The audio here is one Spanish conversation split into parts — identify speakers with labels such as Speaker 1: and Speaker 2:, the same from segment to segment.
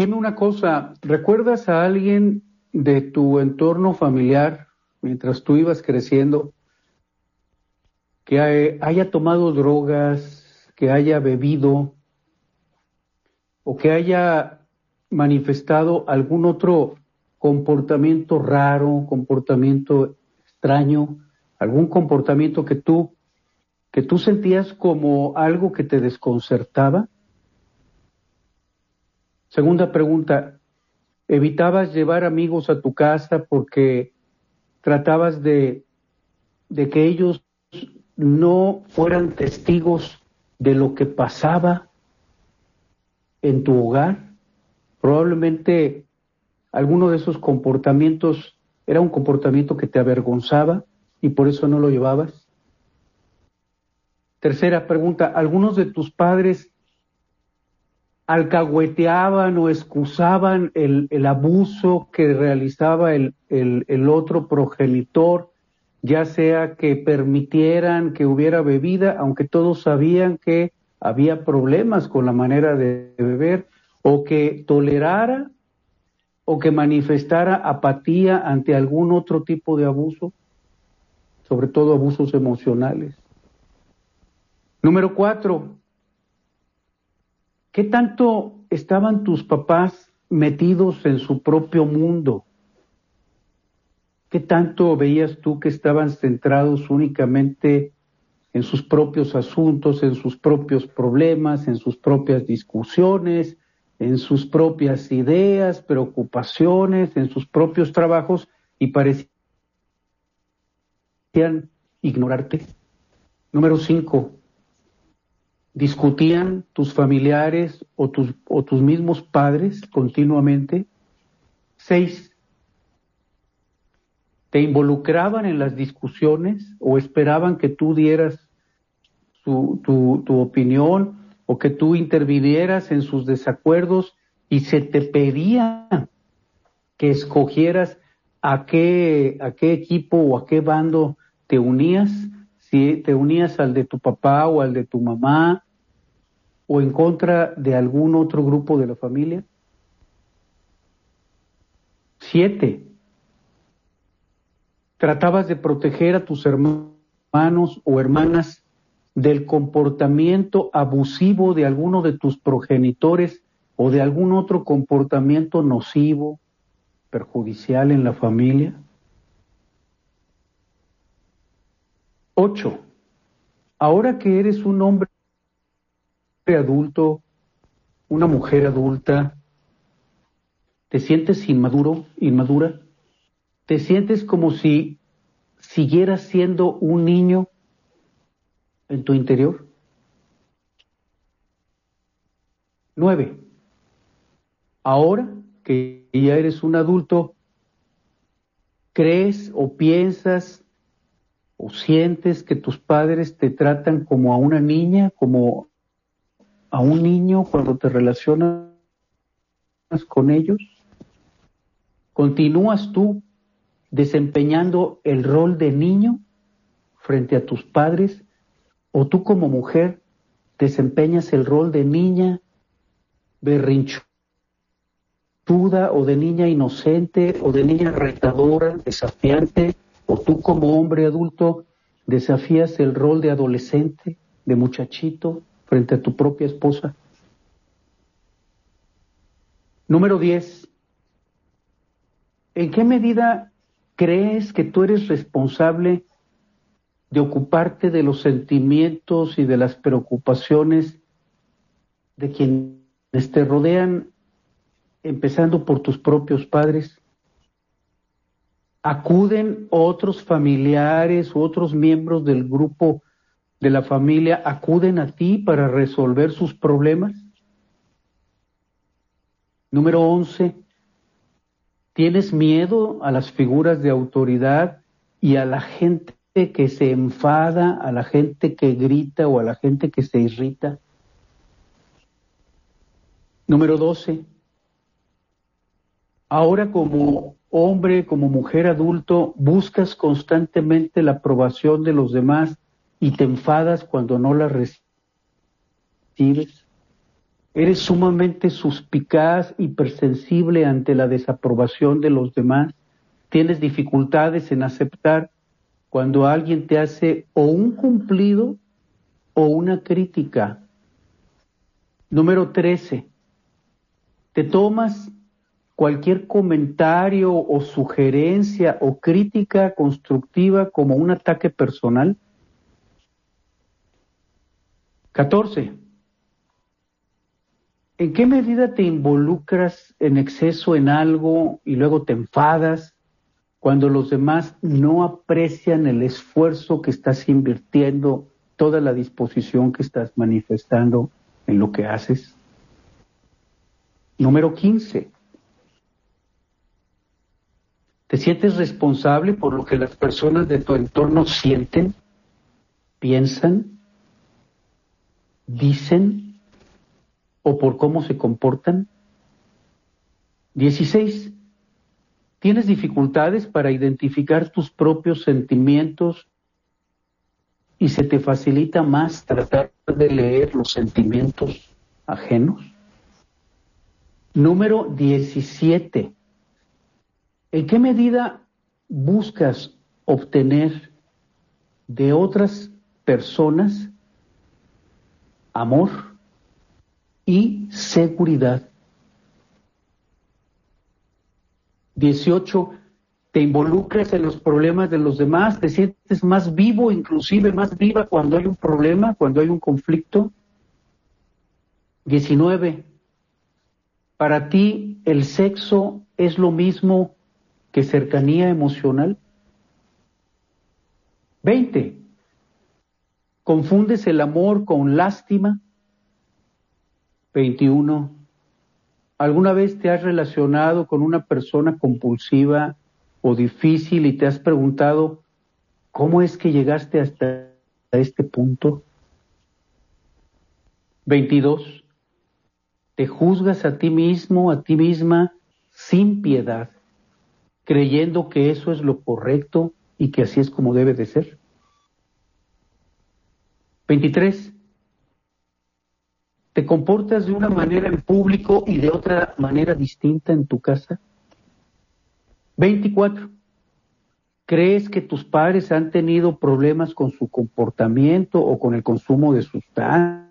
Speaker 1: Dime una cosa, ¿recuerdas a alguien de tu entorno familiar mientras tú ibas creciendo que haya tomado drogas, que haya bebido o que haya manifestado algún otro comportamiento raro, comportamiento extraño, algún comportamiento que tú que tú sentías como algo que te desconcertaba? Segunda pregunta, ¿evitabas llevar amigos a tu casa porque tratabas de, que ellos no fueran testigos de lo que pasaba en tu hogar? Probablemente alguno de esos comportamientos era un comportamiento que te avergonzaba y por eso no lo llevabas. Tercera pregunta, ¿algunos de tus padres alcahueteaban o excusaban el, abuso que realizaba el, el, el, otro progenitor, ya sea que permitieran que hubiera bebida, aunque todos sabían que había problemas con la manera de beber, o que tolerara o que manifestara apatía ante algún otro tipo de abuso, sobre todo abusos emocionales. Número cuatro, ¿Qué tanto estaban tus papás metidos en su propio mundo? ¿Qué tanto veías tú que estaban centrados únicamente en sus propios asuntos, en sus propios problemas, en sus propias discusiones, en sus propias ideas, preocupaciones, en sus propios trabajos y parecían ignorarte? Número cinco, discutían tus familiares o tus, o tus mismos padres continuamente. Seis, te involucraban en las discusiones o esperaban que tú dieras tu, tu opinión o que tú intervinieras en sus desacuerdos y se te pedía que escogieras a qué, a qué equipo o a qué bando te unías si te unías al de tu papá o al de tu mamá o en contra de algún otro grupo de la familia. Siete, tratabas de proteger a tus hermanos o hermanas del comportamiento abusivo de alguno de tus progenitores o de algún otro comportamiento nocivo, perjudicial en la familia. Ocho, ahora que eres un hombre adulto, una mujer adulta, te sientes inmaduro, inmadura, te sientes como si siguieras siendo un niño en tu interior. Nueve. Ahora que ya eres un adulto, crees o piensas o sientes que tus padres te tratan como a una niña, como a un niño cuando te relacionas con ellos? ¿Continúas tú desempeñando el rol de niño frente a tus padres? ¿O tú como mujer desempeñas el rol de niña berrinchuda o de niña inocente o de niña retadora, desafiante? ¿O tú como hombre adulto desafías el rol de adolescente, de muchachito, frente a tu propia esposa? Número 10. ¿En qué medida crees que tú eres responsable de ocuparte de los sentimientos y de las preocupaciones de quienes te rodean, empezando por tus propios padres? ¿Acuden otros familiares otros miembros del grupo de la familia, acuden a ti para resolver sus problemas? Número 11. ¿Tienes miedo a las figuras de autoridad y a la gente que se enfada, a la gente que grita o a la gente que se irrita? Número 12. Ahora como hombre, como mujer adulto, buscas constantemente la aprobación de los demás y te enfadas cuando no la recibes. Eres sumamente suspicaz, hipersensible ante la desaprobación de los demás. Tienes dificultades en aceptar cuando alguien te hace o un cumplido o una crítica. Número 13. Te tomas cualquier comentario o sugerencia o crítica constructiva como un ataque personal. 14. ¿En qué medida te involucras en exceso en algo y luego te enfadas cuando los demás no aprecian el esfuerzo que estás invirtiendo, toda la disposición que estás manifestando en lo que haces? Número 15. ¿Te sientes responsable por lo que las personas de tu entorno sienten, piensan, dicen o por cómo se comportan? 16. ¿Tienes dificultades para identificar tus propios sentimientos y se te facilita más tratar de leer los sentimientos ajenos? Número 17. ¿En qué medida buscas obtener de otras personas amor? y seguridad. 18. Te involucras en los problemas de los demás, te sientes más vivo, inclusive más viva cuando hay un problema, cuando hay un conflicto. 19. Para ti el sexo es lo mismo que cercanía emocional. 20. Confundes el amor con lástima. 21. ¿Alguna vez te has relacionado con una persona compulsiva o difícil y te has preguntado cómo es que llegaste hasta este punto? 22. Te juzgas a ti mismo, a ti misma, sin piedad, creyendo que eso es lo correcto y que así es como debe de ser. 23 ¿Te comportas de una manera en público y de otra manera distinta en tu casa? 24. ¿Crees que tus padres han tenido problemas con su comportamiento o con el consumo de sustancias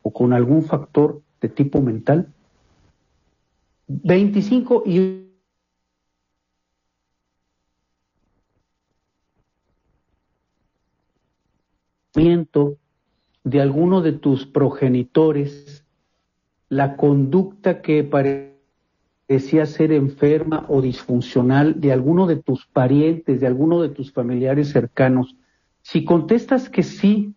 Speaker 1: o con algún factor de tipo mental? 25. Y de alguno de tus progenitores la conducta que parecía ser enferma o disfuncional de alguno de tus parientes, de alguno de tus familiares cercanos. Si contestas que sí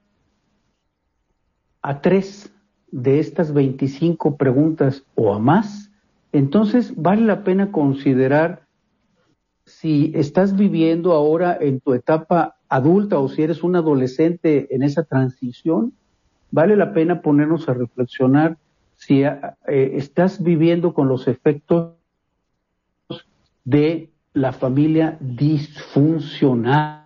Speaker 1: a tres de estas 25 preguntas o a más, entonces vale la pena considerar si estás viviendo ahora en tu etapa adulta o si eres un adolescente en esa transición, vale la pena ponernos a reflexionar si eh, estás viviendo con los efectos de la familia disfuncional.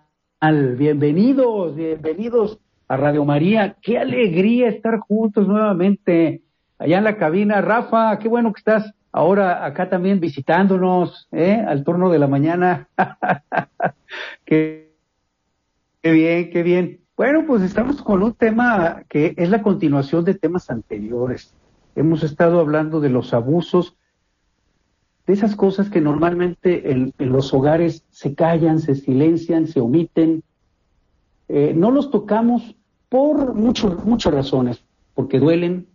Speaker 1: Bienvenidos, bienvenidos a Radio María. Qué alegría estar juntos nuevamente allá en la cabina. Rafa, qué bueno que estás ahora acá también visitándonos ¿eh? al turno de la mañana. qué, bien, qué bien. Bueno, pues estamos con un tema que es la continuación de temas anteriores. Hemos estado hablando de los abusos, de esas cosas que normalmente en, los hogares se callan, se silencian, se omiten, Eh, no los tocamos por muchas razones, porque duelen,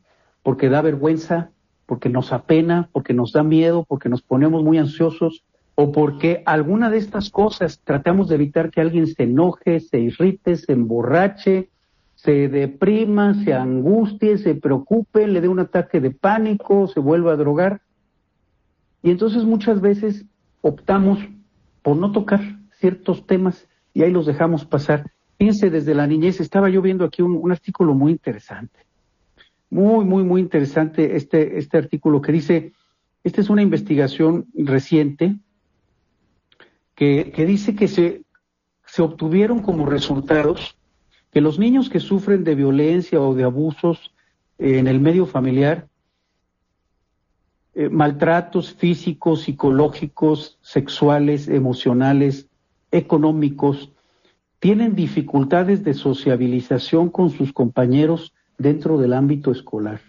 Speaker 1: porque da vergüenza, porque nos apena, porque nos da miedo, porque nos ponemos muy ansiosos o porque alguna de estas cosas tratamos de evitar que alguien se enoje, se irrite, se emborrache, se deprima, se angustie, se preocupe, le dé un ataque de pánico, se vuelva a drogar. Y entonces muchas veces optamos por no tocar ciertos temas y ahí los dejamos pasar. Fíjense, desde la niñez estaba yo viendo aquí un, artículo muy interesante, muy, muy, muy interesante este, este artículo que dice, esta es una investigación reciente que, que dice que se, se obtuvieron como resultados que los niños que sufren de violencia o de abusos en el medio familiar, eh, maltratos físicos, psicológicos, sexuales, emocionales, económicos, tienen dificultades de sociabilización con sus compañeros dentro del ámbito escolar.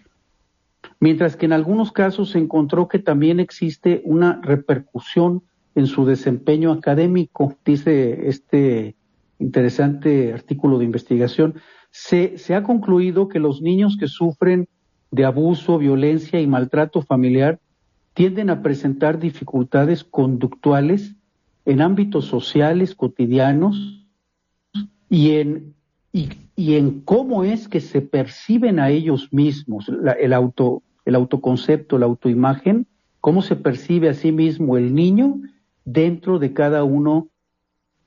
Speaker 1: Mientras que en algunos casos se encontró que también existe una repercusión en su desempeño académico, dice este interesante artículo de investigación, se, ha concluido que los niños que sufren de abuso, violencia y maltrato familiar tienden a presentar dificultades conductuales en ámbitos sociales cotidianos y en, en cómo es que se perciben a ellos mismos, el, auto, el autoconcepto, la autoimagen, cómo se percibe a sí mismo el niño dentro de cada uno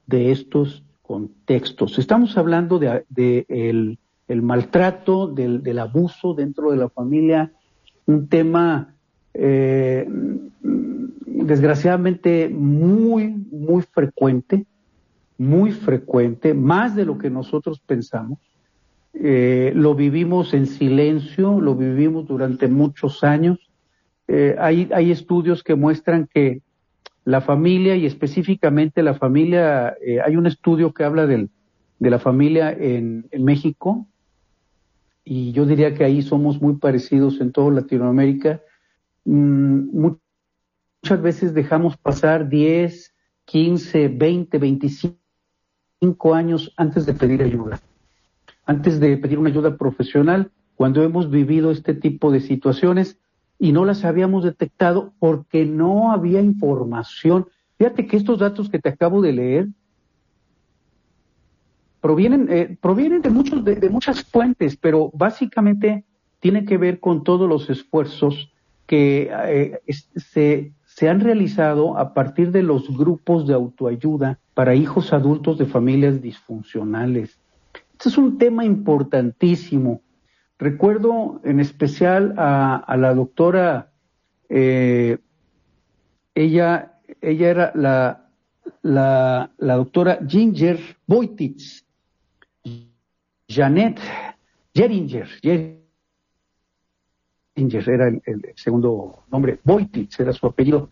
Speaker 1: de estos contextos. Estamos hablando de, el, maltrato, del, del, abuso dentro de la familia, un tema eh, desgraciadamente muy, muy frecuente, muy frecuente, más de lo que nosotros pensamos. Eh, lo vivimos en silencio, lo vivimos durante muchos años. Eh, hay, hay estudios que muestran que la familia y específicamente la familia, eh, hay un estudio que habla del, de la familia en, México y yo diría que ahí somos muy parecidos en toda Latinoamérica. Mm, muchas veces dejamos pasar 10, 15, 20, 25 años antes de pedir ayuda, antes de pedir una ayuda profesional, cuando hemos vivido este tipo de situaciones y no las habíamos detectado porque no había información. Fíjate que estos datos que te acabo de leer provienen, eh, provienen de, muchos, de, muchas fuentes, pero básicamente tiene que ver con todos los esfuerzos que eh, se, se han realizado a partir de los grupos de autoayuda para hijos adultos de familias disfuncionales. Este es un tema importantísimo. Recuerdo en especial a, la doctora, eh, ella, ella era la, la, doctora Ginger Boititz, Janet Geringer, Geringer era el, el, segundo nombre, Boititz era su apellido,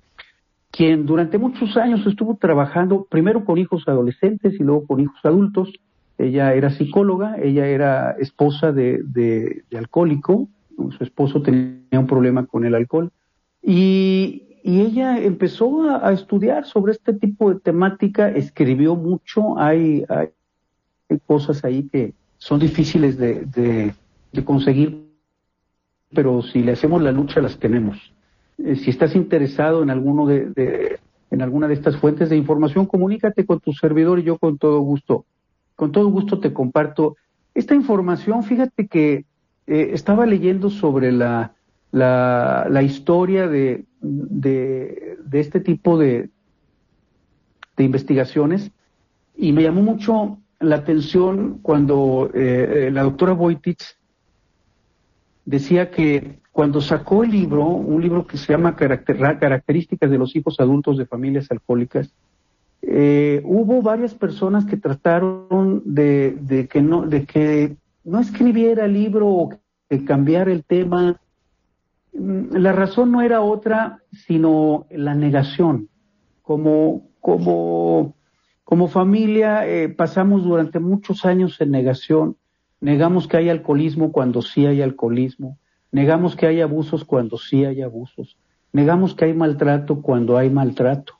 Speaker 1: quien durante muchos años estuvo trabajando primero con hijos adolescentes y luego con hijos adultos, ella era psicóloga, ella era esposa de, de, alcohólico, su esposo tenía un problema con el alcohol, y, y ella empezó a, estudiar sobre este tipo de temática, escribió mucho, hay, hay, cosas ahí que son difíciles de, de, conseguir, pero si le hacemos la lucha las tenemos. Eh, si estás interesado en alguno de, en alguna de estas fuentes de información, comunícate con tu servidor y yo con todo gusto con todo gusto te comparto esta información. Fíjate que eh, estaba leyendo sobre la, la, historia de, de, este tipo de, de investigaciones y me llamó mucho la atención cuando eh, la doctora Boitich decía que cuando sacó el libro, un libro que se llama Características de los hijos adultos de familias alcohólicas, eh, hubo varias personas que trataron de, que no, de que no escribiera el libro o que cambiara el tema. Mm, la razón no era otra, sino la negación. Como, como, como familia eh, pasamos durante muchos años en negación. Negamos que hay alcoholismo cuando sí hay alcoholismo. Negamos que hay abusos cuando sí hay abusos. Negamos que hay maltrato cuando hay maltrato.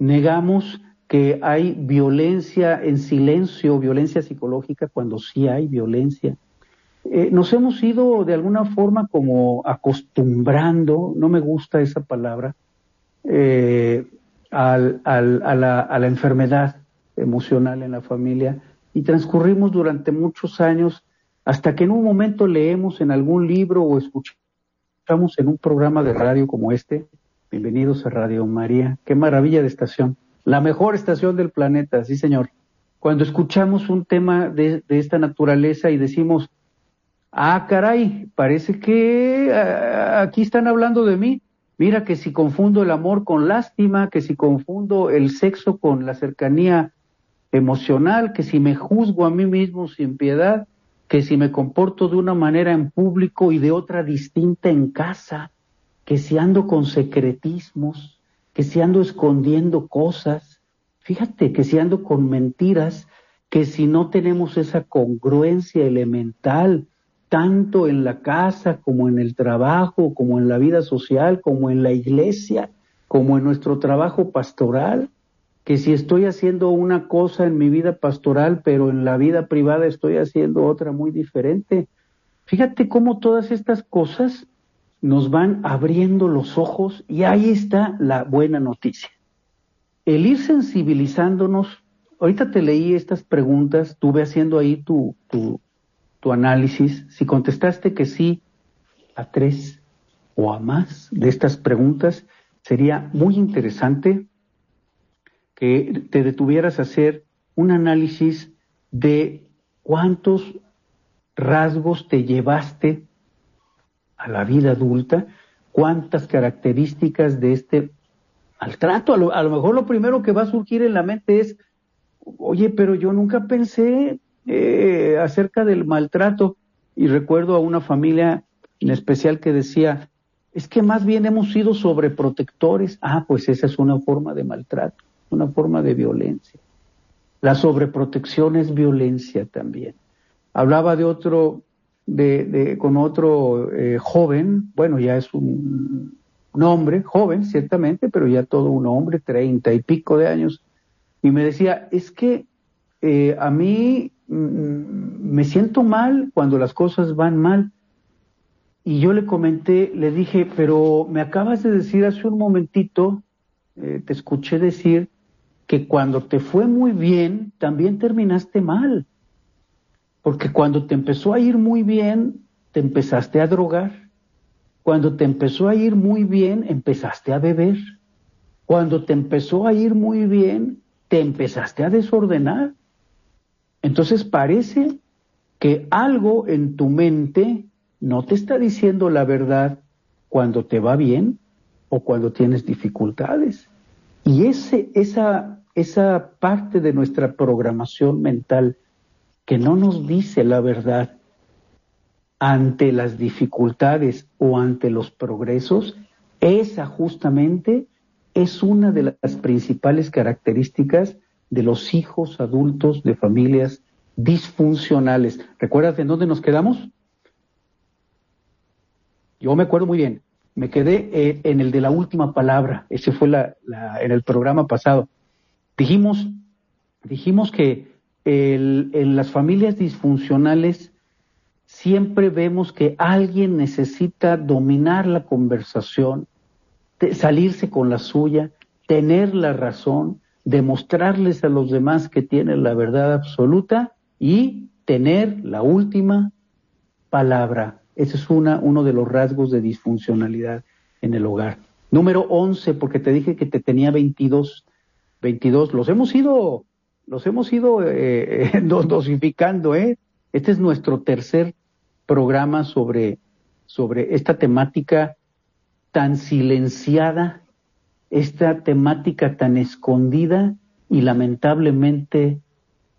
Speaker 1: Negamos que hay violencia en silencio, violencia psicológica, cuando sí hay violencia. Eh, nos hemos ido de alguna forma como acostumbrando, no me gusta esa palabra, eh, al, al, a, la, a la enfermedad emocional en la familia y transcurrimos durante muchos años hasta que en un momento leemos en algún libro o escuchamos en un programa de radio como este, bienvenidos a Radio María, qué maravilla de estación, la mejor estación del planeta, sí señor. Cuando escuchamos un tema de, de esta naturaleza y decimos, ah, caray, parece que ah, aquí están hablando de mí. Mira que si confundo el amor con lástima, que si confundo el sexo con la cercanía emocional, que si me juzgo a mí mismo sin piedad, que si me comporto de una manera en público y de otra distinta en casa, que si ando con secretismos, que si ando escondiendo cosas, fíjate que si ando con mentiras, que si no tenemos esa congruencia elemental, tanto en la casa como en el trabajo, como en la vida social, como en la iglesia, como en nuestro trabajo pastoral, que si estoy haciendo una cosa en mi vida pastoral, pero en la vida privada estoy haciendo otra muy diferente. Fíjate cómo todas estas cosas nos van abriendo los ojos y ahí está la buena noticia. El ir sensibilizándonos, ahorita te leí estas preguntas, tuve haciendo ahí tu, tu, tu análisis, si contestaste que sí a tres o a más de estas preguntas, sería muy interesante que te detuvieras a hacer un análisis de cuántos rasgos te llevaste a la vida adulta, cuántas características de este maltrato. A lo, a lo mejor lo primero que va a surgir en la mente es, oye, pero yo nunca pensé eh, acerca del maltrato y recuerdo a una familia en especial que decía, es que más bien hemos sido sobreprotectores. Ah, pues esa es una forma de maltrato una forma de violencia. La sobreprotección es violencia también. Hablaba de otro, de, con otro eh, joven, bueno, ya es un, un, hombre, joven ciertamente, pero ya todo un hombre, treinta y pico de años, y me decía, es que eh, a mí mm, me siento mal cuando las cosas van mal. Y yo le comenté, le dije, pero me acabas de decir hace un momentito, eh, te escuché decir que cuando te fue muy bien, también terminaste mal. Porque cuando te empezó a ir muy bien, te empezaste a drogar. Cuando te empezó a ir muy bien, empezaste a beber. Cuando te empezó a ir muy bien, te empezaste a desordenar. Entonces parece que algo en tu mente no te está diciendo la verdad cuando te va bien o cuando tienes dificultades. Y ese, esa, esa parte de nuestra programación mental que no nos dice la verdad ante las dificultades o ante los progresos, esa justamente es una de las principales características de los hijos adultos de familias disfuncionales. ¿Recuerdas en dónde nos quedamos? Yo me acuerdo muy bien me quedé eh, en el de la última palabra, ese fue la, la, en el programa pasado. Dijimos, dijimos que el, en las familias disfuncionales siempre vemos que alguien necesita dominar la conversación, salirse con la suya, tener la razón, demostrarles a los demás que tienen la verdad absoluta y tener la última palabra. Ese es una, uno de los rasgos de disfuncionalidad en el hogar. Número 11, porque te dije que te tenía 22, 22. Los hemos ido, los hemos ido eh, dosificando, ¿eh? Este es nuestro tercer programa sobre, sobre esta temática tan silenciada, esta temática tan escondida y lamentablemente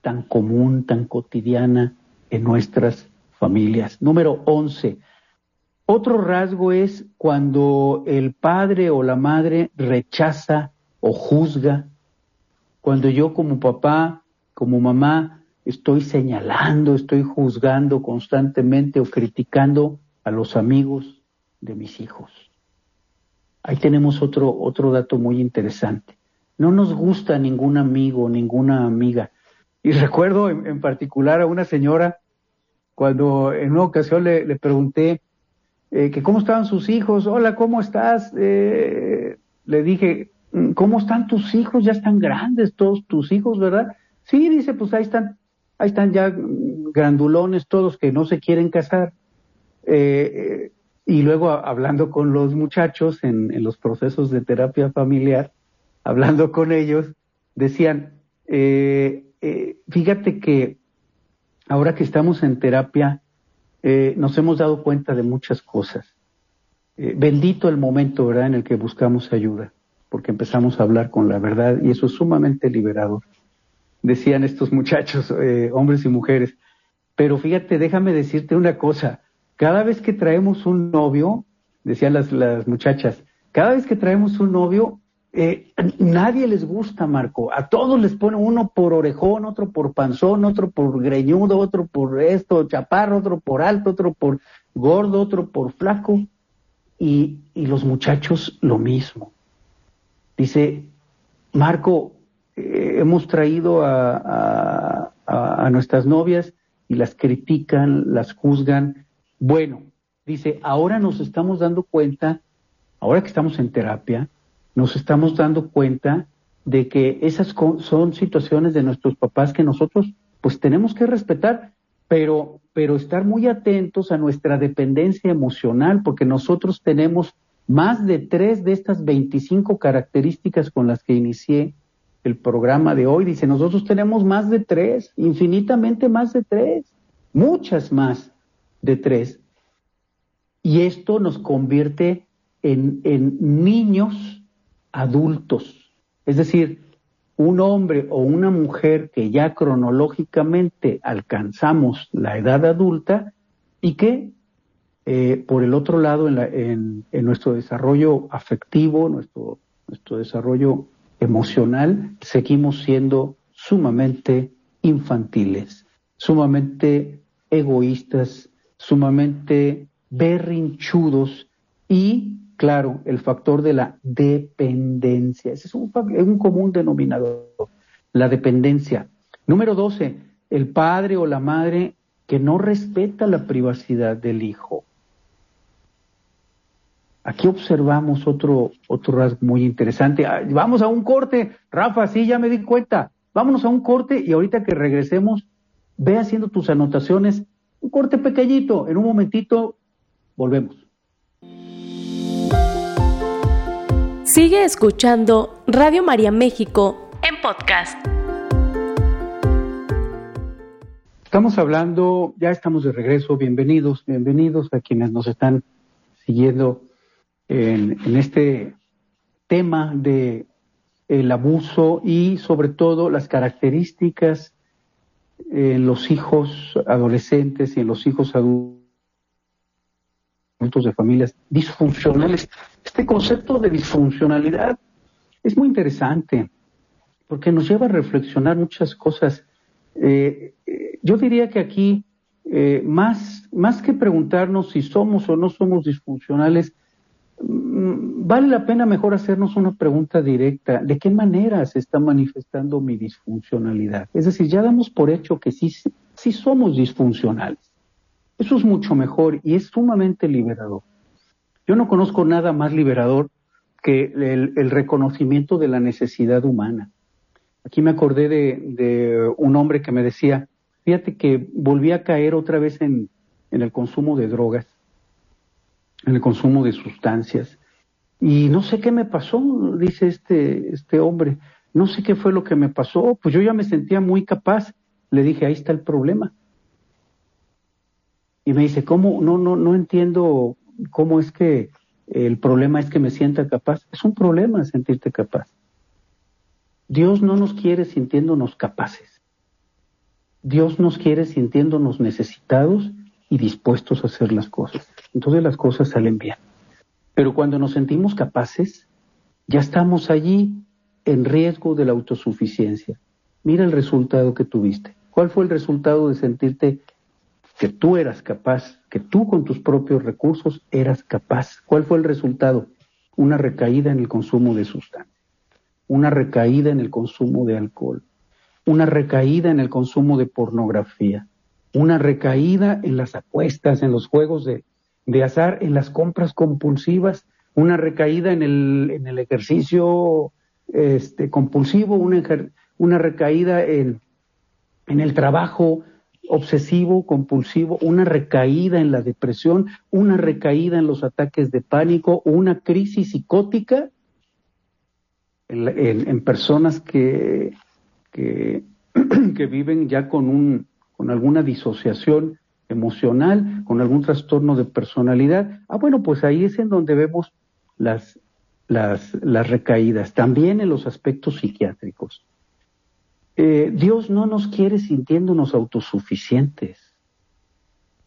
Speaker 1: tan común, tan cotidiana en nuestras familias. Número 11. Otro rasgo es cuando el padre o la madre rechaza o juzga. Cuando yo como papá, como mamá, estoy señalando, estoy juzgando constantemente o criticando a los amigos de mis hijos. Ahí tenemos otro, otro dato muy interesante. no nos gusta ningún amigo, ninguna amiga. Y recuerdo en, particular a una señora cuando en una ocasión le, pregunté eh, que cómo estaban sus hijos, hola, ¿cómo estás? Eh, le dije, mm, ¿cómo están tus hijos? Ya están grandes todos tus hijos, ¿verdad? Sí, dice, pues ahí están, ahí están ya grandulones todos que no se quieren casar. Eh, y luego hablando con los muchachos en, los procesos de terapia familiar, hablando con ellos, decían, eh, eh, fíjate que ahora que estamos en terapia, nos hemos dado cuenta de muchas cosas. bendito el momento, ¿verdad?, en el que buscamos ayuda, porque empezamos a hablar con la verdad y eso es sumamente liberador decían estos muchachos, eh, hombres y mujeres. Pero fíjate, déjame decirte una cosa, cada vez que traemos un novio, decían las muchachas, cada vez que traemos un novio, eh, nadie les gusta, Marco. A todos les pone uno por orejón, otro por panzón, otro por greñudo, otro por esto, chaparro, otro por alto, otro por gordo, otro por flaco. Y, y los muchachos lo mismo. Dice, Marco, eh, hemos traído a, a, nuestras novias y las critican, las juzgan. Bueno, dice, ahora nos estamos dando cuenta, ahora que estamos en terapia, nos estamos dando cuenta de que esas son situaciones de nuestros papás que nosotros pues tenemos que respetar, pero, pero estar muy atentos a nuestra dependencia emocional, porque nosotros tenemos más de tres de estas 25 características con las que inicié el programa de hoy. Dice, nosotros tenemos más de tres, infinitamente más de tres, muchas más de tres. Y esto nos convierte en, en niños adultos. Es decir, un hombre o una mujer que ya cronológicamente alcanzamos la edad adulta y que eh, por el otro lado en, en, en, nuestro desarrollo afectivo, nuestro desarrollo emocional, seguimos siendo sumamente infantiles, sumamente egoístas, sumamente berrinchudos y, claro, el factor de la dependencia. Ese es un, común denominador, la dependencia. Número 12, el padre o la madre que no respeta la privacidad del hijo. Aquí observamos otro, otro rasgo muy interesante. Ah, vamos a un corte, Rafa, sí, ya me di cuenta. Vámonos a un corte y ahorita que regresemos, ve haciendo tus anotaciones. Un corte pequeñito, en un momentito volvemos.
Speaker 2: Sigue escuchando Radio María México en podcast.
Speaker 1: Estamos hablando, ya estamos de regreso, bienvenidos, bienvenidos a quienes nos están siguiendo en, este tema de el abuso y sobre todo las características en los hijos adolescentes y en los hijos adultos de familias disfuncionales. Este concepto de disfuncionalidad es muy interesante porque nos lleva a reflexionar muchas cosas. Eh, eh, yo diría que aquí, eh, más, más que preguntarnos si somos o no somos disfuncionales, Mm, vale la pena mejor hacernos una pregunta directa. ¿De qué manera se está manifestando mi disfuncionalidad? Es decir, ya damos por hecho que sí, sí somos disfuncionales. Eso es mucho mejor y es sumamente liberador. Yo no conozco nada más liberador que el, reconocimiento de la necesidad humana. Aquí me acordé de, de, un hombre que me decía, fíjate que volví a caer otra vez en, en el consumo de drogas en el consumo de sustancias. Y no sé qué me pasó, dice este, este hombre, no sé qué fue lo que me pasó, pues yo ya me sentía muy capaz. Le dije, ahí está el problema. Y me dice, ¿cómo? No, no, no entiendo cómo es que el problema es que me sienta capaz. Es un problema sentirte capaz. Dios no nos quiere sintiéndonos capaces. Dios nos quiere sintiéndonos necesitados y dispuestos a hacer las cosas. Entonces las cosas salen bien. Pero cuando nos sentimos capaces, ya estamos allí en riesgo de la autosuficiencia. Mira el resultado que tuviste. ¿Cuál fue el resultado de sentirte que tú eras capaz, que tú con tus propios recursos eras capaz? ¿Cuál fue el resultado? Una recaída en el consumo de sustancias. una recaída en el consumo de alcohol, una recaída en el consumo de pornografía, una recaída en las apuestas, en los juegos de, azar, en las compras compulsivas, una recaída en el, en el ejercicio este, compulsivo, una, una recaída en, en el trabajo obsesivo, compulsivo, una recaída en la depresión, una recaída en los ataques de pánico, una crisis psicótica en, personas que, que, que, viven ya con, un, con alguna disociación emocional, con algún trastorno de personalidad. Ah, bueno, pues ahí es en donde vemos las, las, las recaídas, también en los aspectos psiquiátricos. Eh, Dios no nos quiere sintiéndonos autosuficientes.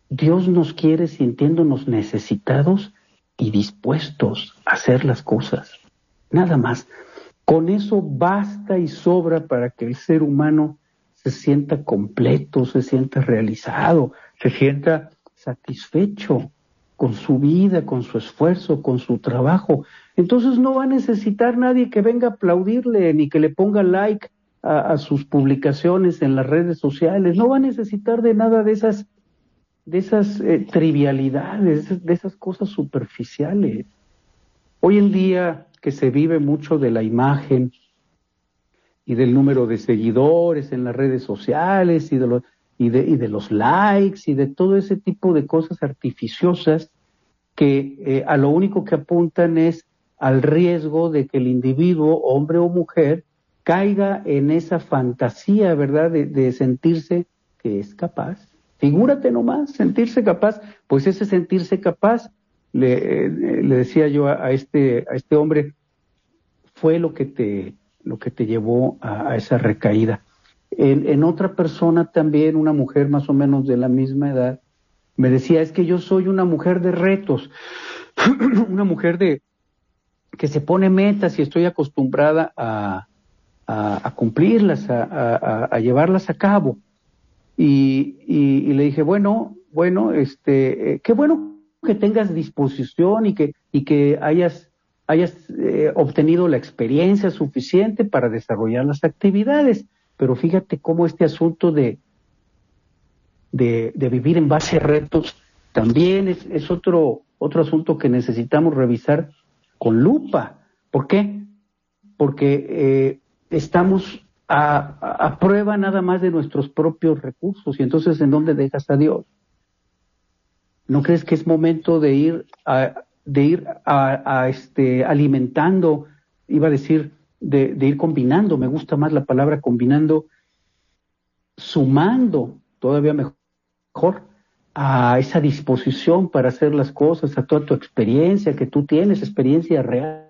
Speaker 1: Dios nos quiere sintiéndonos necesitados y dispuestos a hacer las cosas. Nada más. Con eso basta y sobra para que el ser humano se sienta completo, se sienta realizado, se sienta satisfecho con su vida, con su esfuerzo, con su trabajo. Entonces no va a necesitar nadie que venga a aplaudirle ni que le ponga like a, sus publicaciones en las redes sociales, no va a necesitar de nada de esas, de esas eh, trivialidades, de esas cosas superficiales. Hoy en día que se vive mucho de la imagen y del número de seguidores en las redes sociales y de los, y de, y de los likes y de todo ese tipo de cosas artificiosas que eh, a lo único que apuntan es al riesgo de que el individuo, hombre o mujer, caiga en esa fantasía, ¿verdad?, de, sentirse que es capaz. Figúrate nomás, sentirse capaz, pues ese sentirse capaz, le, eh, decía yo a, este, a este hombre, fue lo que te, lo que te llevó a, esa recaída. En, en, otra persona también, una mujer más o menos de la misma edad, me decía, es que yo soy una mujer de retos, una mujer de que se pone metas y estoy acostumbrada a, a, cumplirlas, a, llevarlas a cabo. Y, le dije, bueno, bueno, este, eh, qué bueno que tengas disposición y que, y que hayas, hayas eh, obtenido la experiencia suficiente para desarrollar las actividades. Pero fíjate cómo este asunto de, de, vivir en base a retos también es, es, otro, otro asunto que necesitamos revisar con lupa. ¿Por qué? Porque eh, estamos a, prueba nada más de nuestros propios recursos y entonces ¿en dónde dejas a Dios? ¿No crees que es momento de ir a, de ir a, este, alimentando, iba a decir, de, de, ir combinando, me gusta más la palabra combinando, sumando todavía mejor a esa disposición para hacer las cosas, a toda tu experiencia que tú tienes, experiencia real,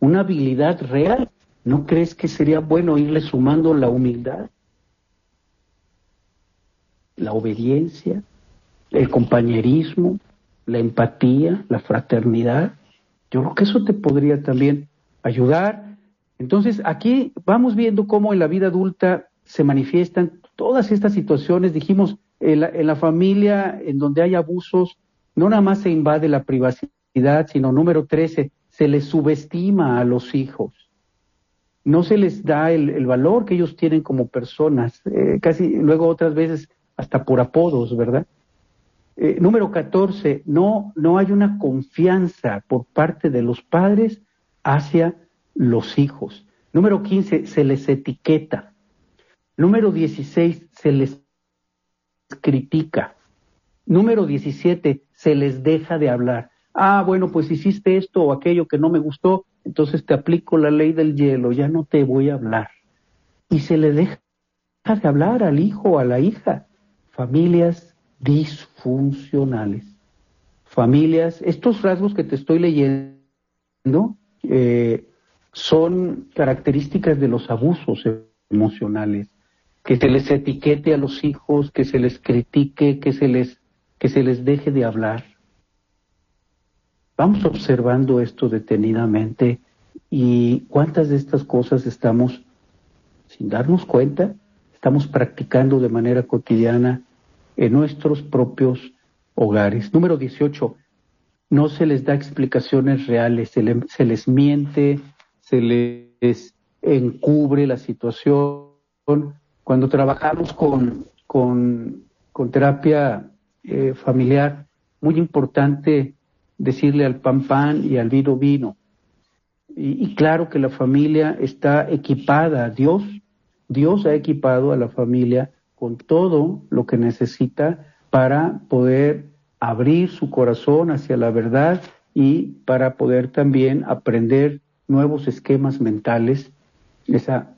Speaker 1: una habilidad real ¿No crees que sería bueno irle sumando la humildad, la obediencia, el compañerismo, la empatía, la fraternidad? Yo creo que eso te podría también ayudar. Entonces, aquí vamos viendo cómo en la vida adulta se manifiestan todas estas situaciones. Dijimos, en la, en la familia en donde hay abusos, no nada más se invade la privacidad, sino número 13, se les subestima a los hijos no se les da el, valor que ellos tienen como personas, eh, casi luego otras veces hasta por apodos, ¿verdad? Eh, número 14, no, no hay una confianza por parte de los padres hacia los hijos. Número 15, se les etiqueta. Número 16, se les critica. Número 17, se les deja de hablar. Ah, bueno, pues hiciste esto o aquello que no me gustó, entonces te aplico la ley del hielo, ya no te voy a hablar. Y se le deja de hablar al hijo o a la hija. Familias disfuncionales. Familias, estos rasgos que te estoy leyendo eh, son características de los abusos emocionales. Que se les etiquete a los hijos, que se les critique, que se les, que se les deje de hablar Vamos observando esto detenidamente y cuántas de estas cosas estamos, sin darnos cuenta, estamos practicando de manera cotidiana en nuestros propios hogares. Número 18, no se les da explicaciones reales, se, se les miente, se les encubre la situación. Cuando trabajamos con, con, terapia eh, familiar, muy importante decirle al pan pan y al vino vino. Y, claro que la familia está equipada, Dios, Dios ha equipado a la familia con todo lo que necesita para poder abrir su corazón hacia la verdad y para poder también aprender nuevos esquemas mentales, esa,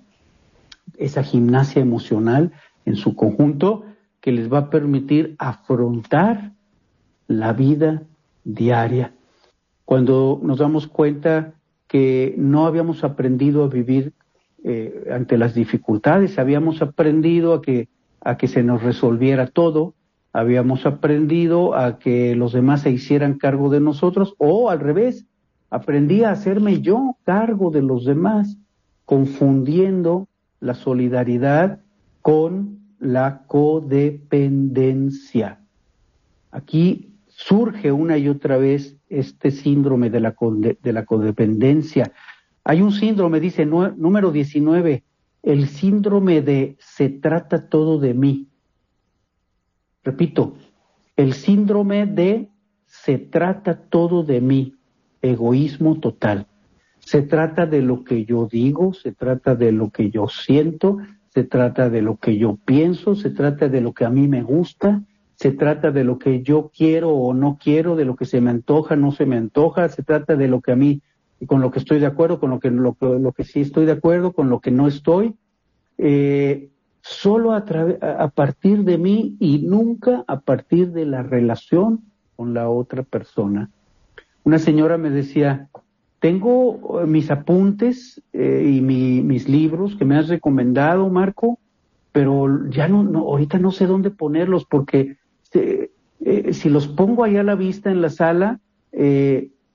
Speaker 1: esa gimnasia emocional en su conjunto que les va a permitir afrontar la vida diaria. Cuando nos damos cuenta que no habíamos aprendido a vivir eh, ante las dificultades, habíamos aprendido a que, a que se nos resolviera todo, habíamos aprendido a que los demás se hicieran cargo de nosotros o al revés, aprendí a hacerme yo cargo de los demás, confundiendo la solidaridad con la codependencia. Aquí surge una y otra vez este síndrome de la, de la codependencia. Hay un síndrome, dice número 19, el síndrome de se trata todo de mí. Repito, el síndrome de se trata todo de mí, egoísmo total. Se trata de lo que yo digo, se trata de lo que yo siento, se trata de lo que yo pienso, se trata de lo que a mí me gusta, se trata de lo que yo quiero o no quiero, de lo que se me antoja, no se me antoja, se trata de lo que a mí, con lo que estoy de acuerdo, con lo que, lo, lo que sí estoy de acuerdo, con lo que no estoy. Eh, solo a, a partir de mí y nunca a partir de la relación con la otra persona. Una señora me decía, tengo eh, mis apuntes eh, y mis libros que me has recomendado, Marco, pero ya no, no ahorita no sé dónde ponerlos porque eh, si los pongo ahí a la vista en la sala,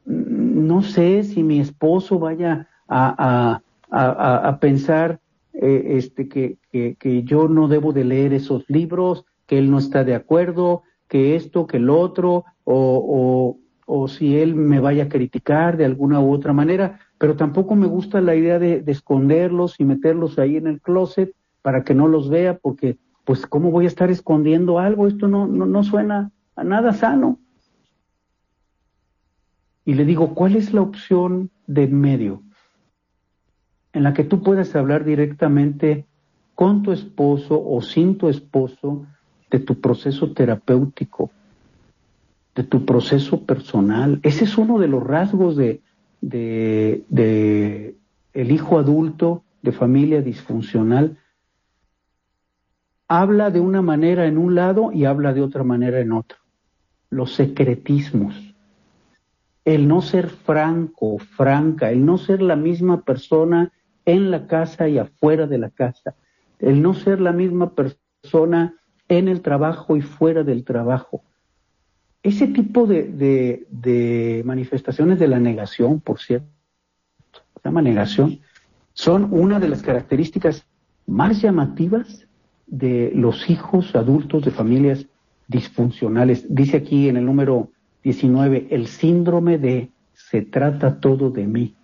Speaker 1: no sé si mi esposo vaya a, a, a pensar eh, este, que, que, yo no debo de leer esos libros, que él no está de acuerdo, que esto, que el otro, o, o, si él me vaya a criticar de alguna u otra manera, pero tampoco me gusta la idea de, esconderlos y meterlos ahí en el closet para que no los vea, porque pues cómo voy a estar escondiendo algo, esto no, no, no suena a nada sano. Y le digo, ¿cuál es la opción de medio? en la que tú puedas hablar directamente con tu esposo o sin tu esposo de tu proceso terapéutico, de tu proceso personal. Ese es uno de los rasgos de, de, el hijo adulto de familia disfuncional. Habla de una manera en un lado y habla de otra manera en otro. Los secretismos el no ser franco, franca, el no ser la misma persona en la casa y afuera de la casa, el no ser la misma persona en el trabajo y fuera del trabajo. Ese tipo de, manifestaciones de la negación, por cierto, se llama negación, son una de las características más llamativas de los hijos adultos de familias disfuncionales. Dice aquí en el número 19, el síndrome de se trata todo de mí,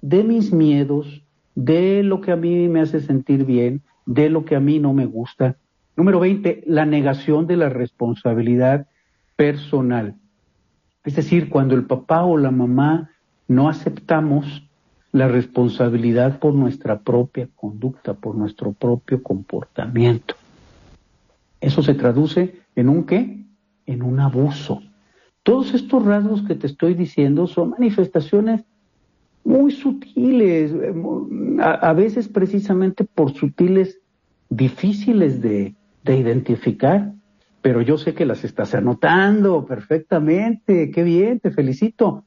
Speaker 1: de mis miedos, de lo que a mí me hace sentir bien, de lo que a mí no me gusta. Número 20, la negación de la responsabilidad personal. Es decir, cuando el papá o la mamá no aceptamos la responsabilidad por nuestra propia conducta, por nuestro propio comportamiento. Eso se traduce en un qué? En un abuso. Todos estos rasgos que te estoy diciendo son manifestaciones muy sutiles, eh, a, veces precisamente por sutiles difíciles de, de identificar, pero yo sé que las estás anotando perfectamente, qué bien, te felicito.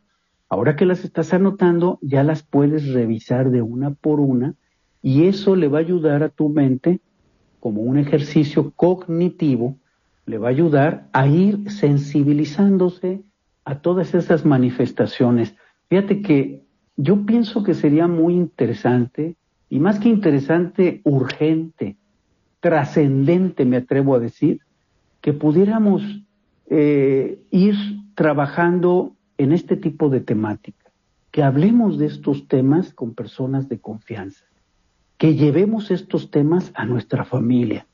Speaker 1: Ahora que las estás anotando, ya las puedes revisar de una por una y eso le va a ayudar a tu mente como un ejercicio cognitivo, le va a ayudar a ir sensibilizándose a todas esas manifestaciones. Fíjate que yo pienso que sería muy interesante, y más que interesante, urgente, trascendente, me atrevo a decir, que pudiéramos eh, ir trabajando en este tipo de temática. que hablemos de estos temas con personas de confianza, que llevemos estos temas a nuestra familia,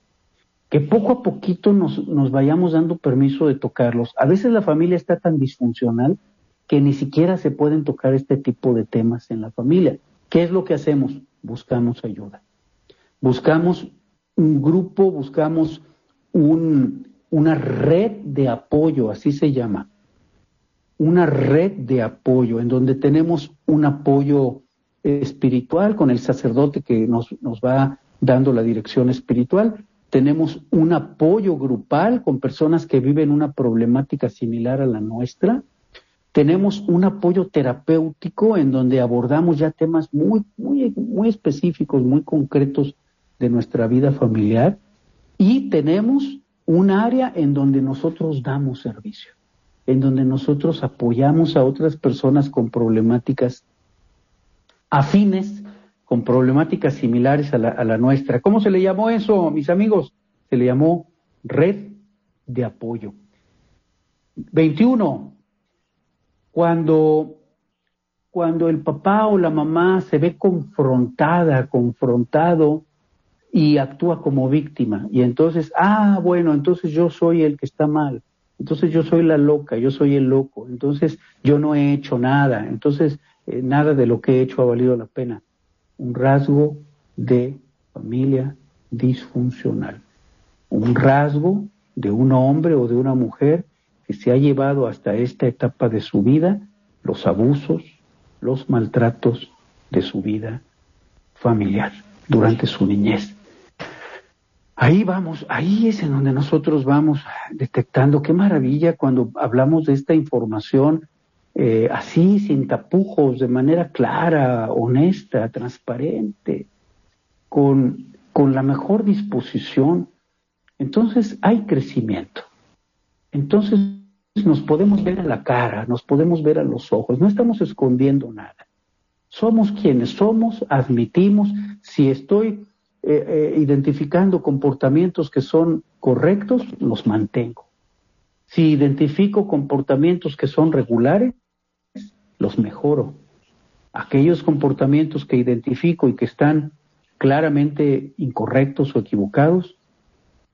Speaker 1: que poco a poquito nos, nos vayamos dando permiso de tocarlos. A veces la familia está tan disfuncional que ni siquiera se pueden tocar este tipo de temas en la familia. ¿Qué es lo que hacemos? Buscamos ayuda. Buscamos un grupo, buscamos un, una red de apoyo, así se llama, una red de apoyo en donde tenemos un apoyo espiritual con el sacerdote que nos, nos va dando la dirección espiritual. Tenemos un apoyo grupal con personas que viven una problemática similar a la nuestra. Tenemos un apoyo terapéutico en donde abordamos ya temas muy, muy, muy específicos, muy concretos de nuestra vida familiar. Y tenemos un área en donde nosotros damos servicio en donde nosotros apoyamos a otras personas con problemáticas afines, con problemáticas similares a la, nuestra. ¿Cómo se le llamó eso, mis amigos? Se le llamó red de apoyo. 21. Cuando, cuando el papá o la mamá se ve confrontada, confrontado y actúa como víctima. Y entonces, ah, bueno, entonces yo soy el que está mal entonces yo soy la loca, yo soy el loco, entonces yo no he hecho nada, entonces eh, nada de lo que he hecho ha valido la pena. Un rasgo de familia disfuncional, un rasgo de un hombre o de una mujer que se ha llevado hasta esta etapa de su vida los abusos, los maltratos de su vida familiar durante su niñez. Ahí vamos, ahí es en donde nosotros vamos detectando qué maravilla cuando hablamos de esta información eh, así, sin tapujos, de manera clara, honesta, transparente, con, con la mejor disposición. Entonces hay crecimiento. Entonces nos podemos ver a la cara, nos podemos ver a los ojos, no estamos escondiendo nada. Somos quienes somos, admitimos, si estoy eh, eh, identificando comportamientos que son correctos, los mantengo. Si identifico comportamientos que son regulares, los mejoro. Aquellos comportamientos que identifico y que están claramente incorrectos o equivocados,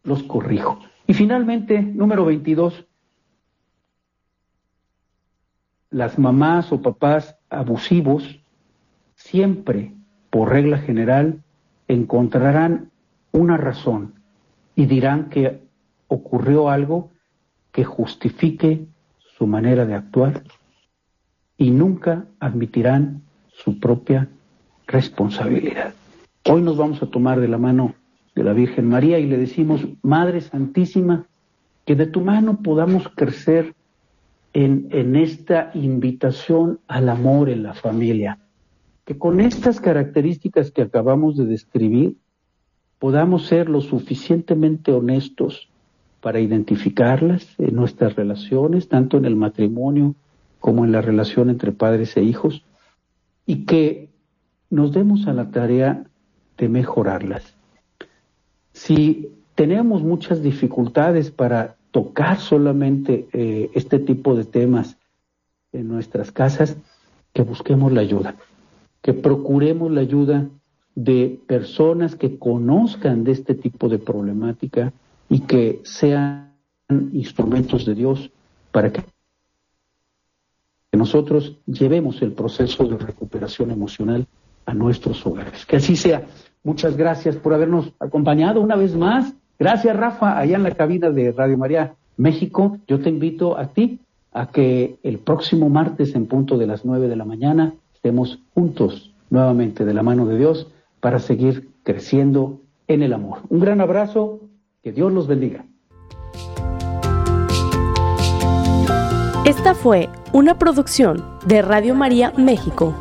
Speaker 1: los corrijo. Y finalmente, número 22, las mamás o papás abusivos siempre, por regla general, encontrarán una razón y dirán que ocurrió algo que justifique su manera de actuar y nunca admitirán su propia responsabilidad. Hoy nos vamos a tomar de la mano de la Virgen María y le decimos, Madre Santísima, que de tu mano podamos crecer en, en esta invitación al amor en la familia que con estas características que acabamos de describir podamos ser lo suficientemente honestos para identificarlas en nuestras relaciones, tanto en el matrimonio como en la relación entre padres e hijos, y que nos demos a la tarea de mejorarlas. Si tenemos muchas dificultades para tocar solamente eh, este tipo de temas en nuestras casas, que busquemos la ayuda que procuremos la ayuda de personas que conozcan de este tipo de problemática y que sean instrumentos de Dios para que nosotros llevemos el proceso de recuperación emocional a nuestros hogares. Que así sea. Muchas gracias por habernos acompañado una vez más. Gracias, Rafa, allá en la cabina de Radio María México. Yo te invito a ti a que el próximo martes en punto de las nueve de la mañana estemos juntos nuevamente de la mano de Dios para seguir creciendo en el amor. Un gran abrazo, que Dios los bendiga.
Speaker 2: Esta fue una producción de Radio María México.